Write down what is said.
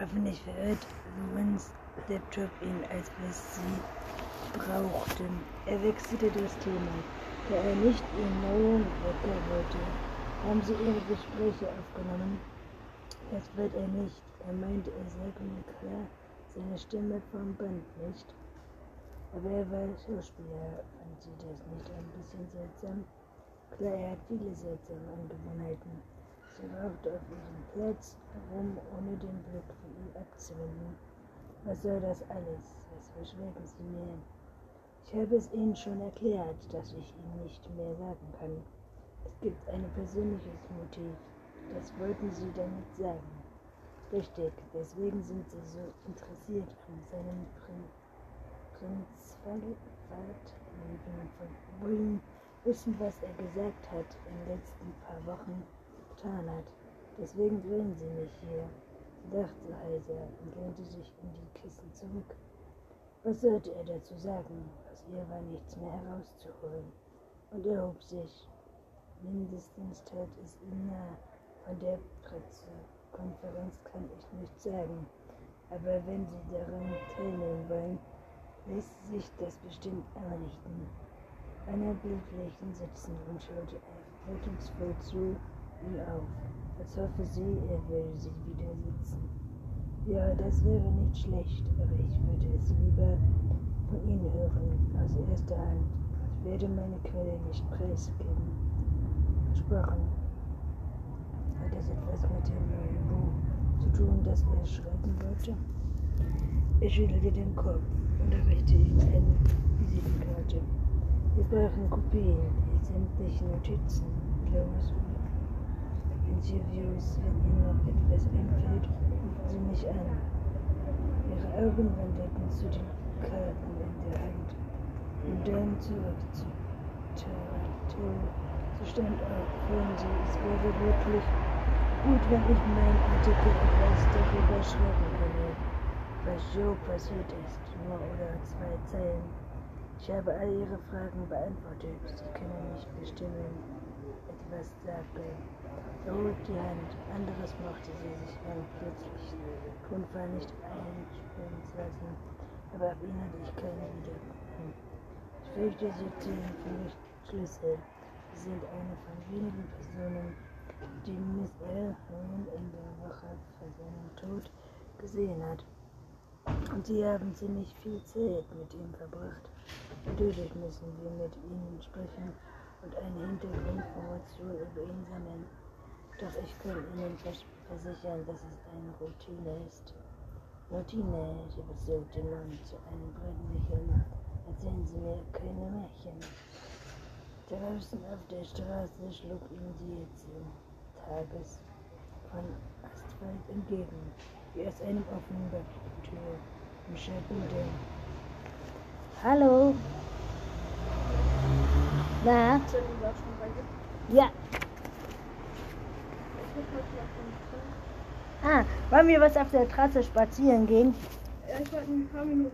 Hoffentlich verhört Louis Laptop ihn, als wir sie brauchten. Er wechselte das Thema, da er nicht ihren neuen Wecker wollte. Haben Sie Ihre Gespräche aufgenommen? Das wird er nicht. Er meinte, er sage mir klar seine Stimme vom Band nicht. Aber er war Schauspieler. Fand sie das nicht ein bisschen seltsam? Klar, er hat viele seltsame Angewohnheiten. Rauchte auf ihrem Platz herum, ohne den Blick von ihm abzuwenden. Was soll das alles? Was verschweigen Sie mir? Ich habe es Ihnen schon erklärt, dass ich Ihnen nicht mehr sagen kann. Es gibt ein persönliches Motiv. Das wollten Sie damit sagen. Richtig, deswegen sind Sie so interessiert an seinem Prin Prinzfahrt von wollen wissen, was er gesagt hat in den letzten paar Wochen getan hat. Deswegen drehen Sie mich hier, dachte heiser und lehnte sich in die Kissen zurück. Was sollte er dazu sagen? Aus ihr war nichts mehr herauszuholen. Und er hob sich. Mindestens tat es ihm nah. Von der Pressekonferenz kann ich nichts sagen. Aber wenn Sie daran teilnehmen wollen, lässt sich das bestimmt einrichten. Anna blieb lächelnd sitzen und schaute erwartungsvoll zu ihm auf, als hoffe sie, er würde sie wieder sitzen. Ja, das wäre nicht schlecht, aber ich würde es lieber von Ihnen hören, aus erster Hand. Ich werde meine Quelle nicht preisgeben. Versprochen. Hat das etwas mit dem neuen Buch zu tun, das er schreiben wollte? Er schüttelte den Kopf und erreichte ihm eine Visitenkarte. Wir brauchen Kopien, die sämtlichen Notizen, Klaus Interviews, wenn Ihnen noch etwas einfällt, rufen Sie mich an. Ihre Augen wanderten zu den Karten in der Hand und dann zurück zu Tarator. Sie stand auf, hören Sie, es wäre wirklich gut, wenn ich meinen Artikel etwas darüber schreiben könnte, was Joe passiert ist, nur oder zwei Zeilen. Ich habe all Ihre Fragen beantwortet. Sie können nicht bestimmen, etwas. Er hob die Hand. Anderes mochte sie sich lang plötzlich Tonfall nicht lassen, aber ab ihnen hatte ich keine Wiedergaben. Ich fürchte, sie zählen für mich Schlüssel. Sie sind eine von wenigen Personen, die Miss L. in der Woche vor seinem Tod gesehen hat. Und sie haben ziemlich viel Zeit mit ihm verbracht. Natürlich müssen wir mit ihnen sprechen und eine Hintergrundinformation über ihn sammeln. Doch ich kann Ihnen versichern, dass es eine Routine ist. Routine, ich überzog den Mann zu einem breiten Lächeln. Erzählen Sie mir keine Märchen. Draußen auf der Straße schlug ihm die Hitze Tages von Asphalt entgegen, wie aus einem offenen Tür im Schatten Hallo. Na? Ja. Ah, wollen wir was auf der Terrasse spazieren gehen? Ja, ich wollte ein paar Minuten.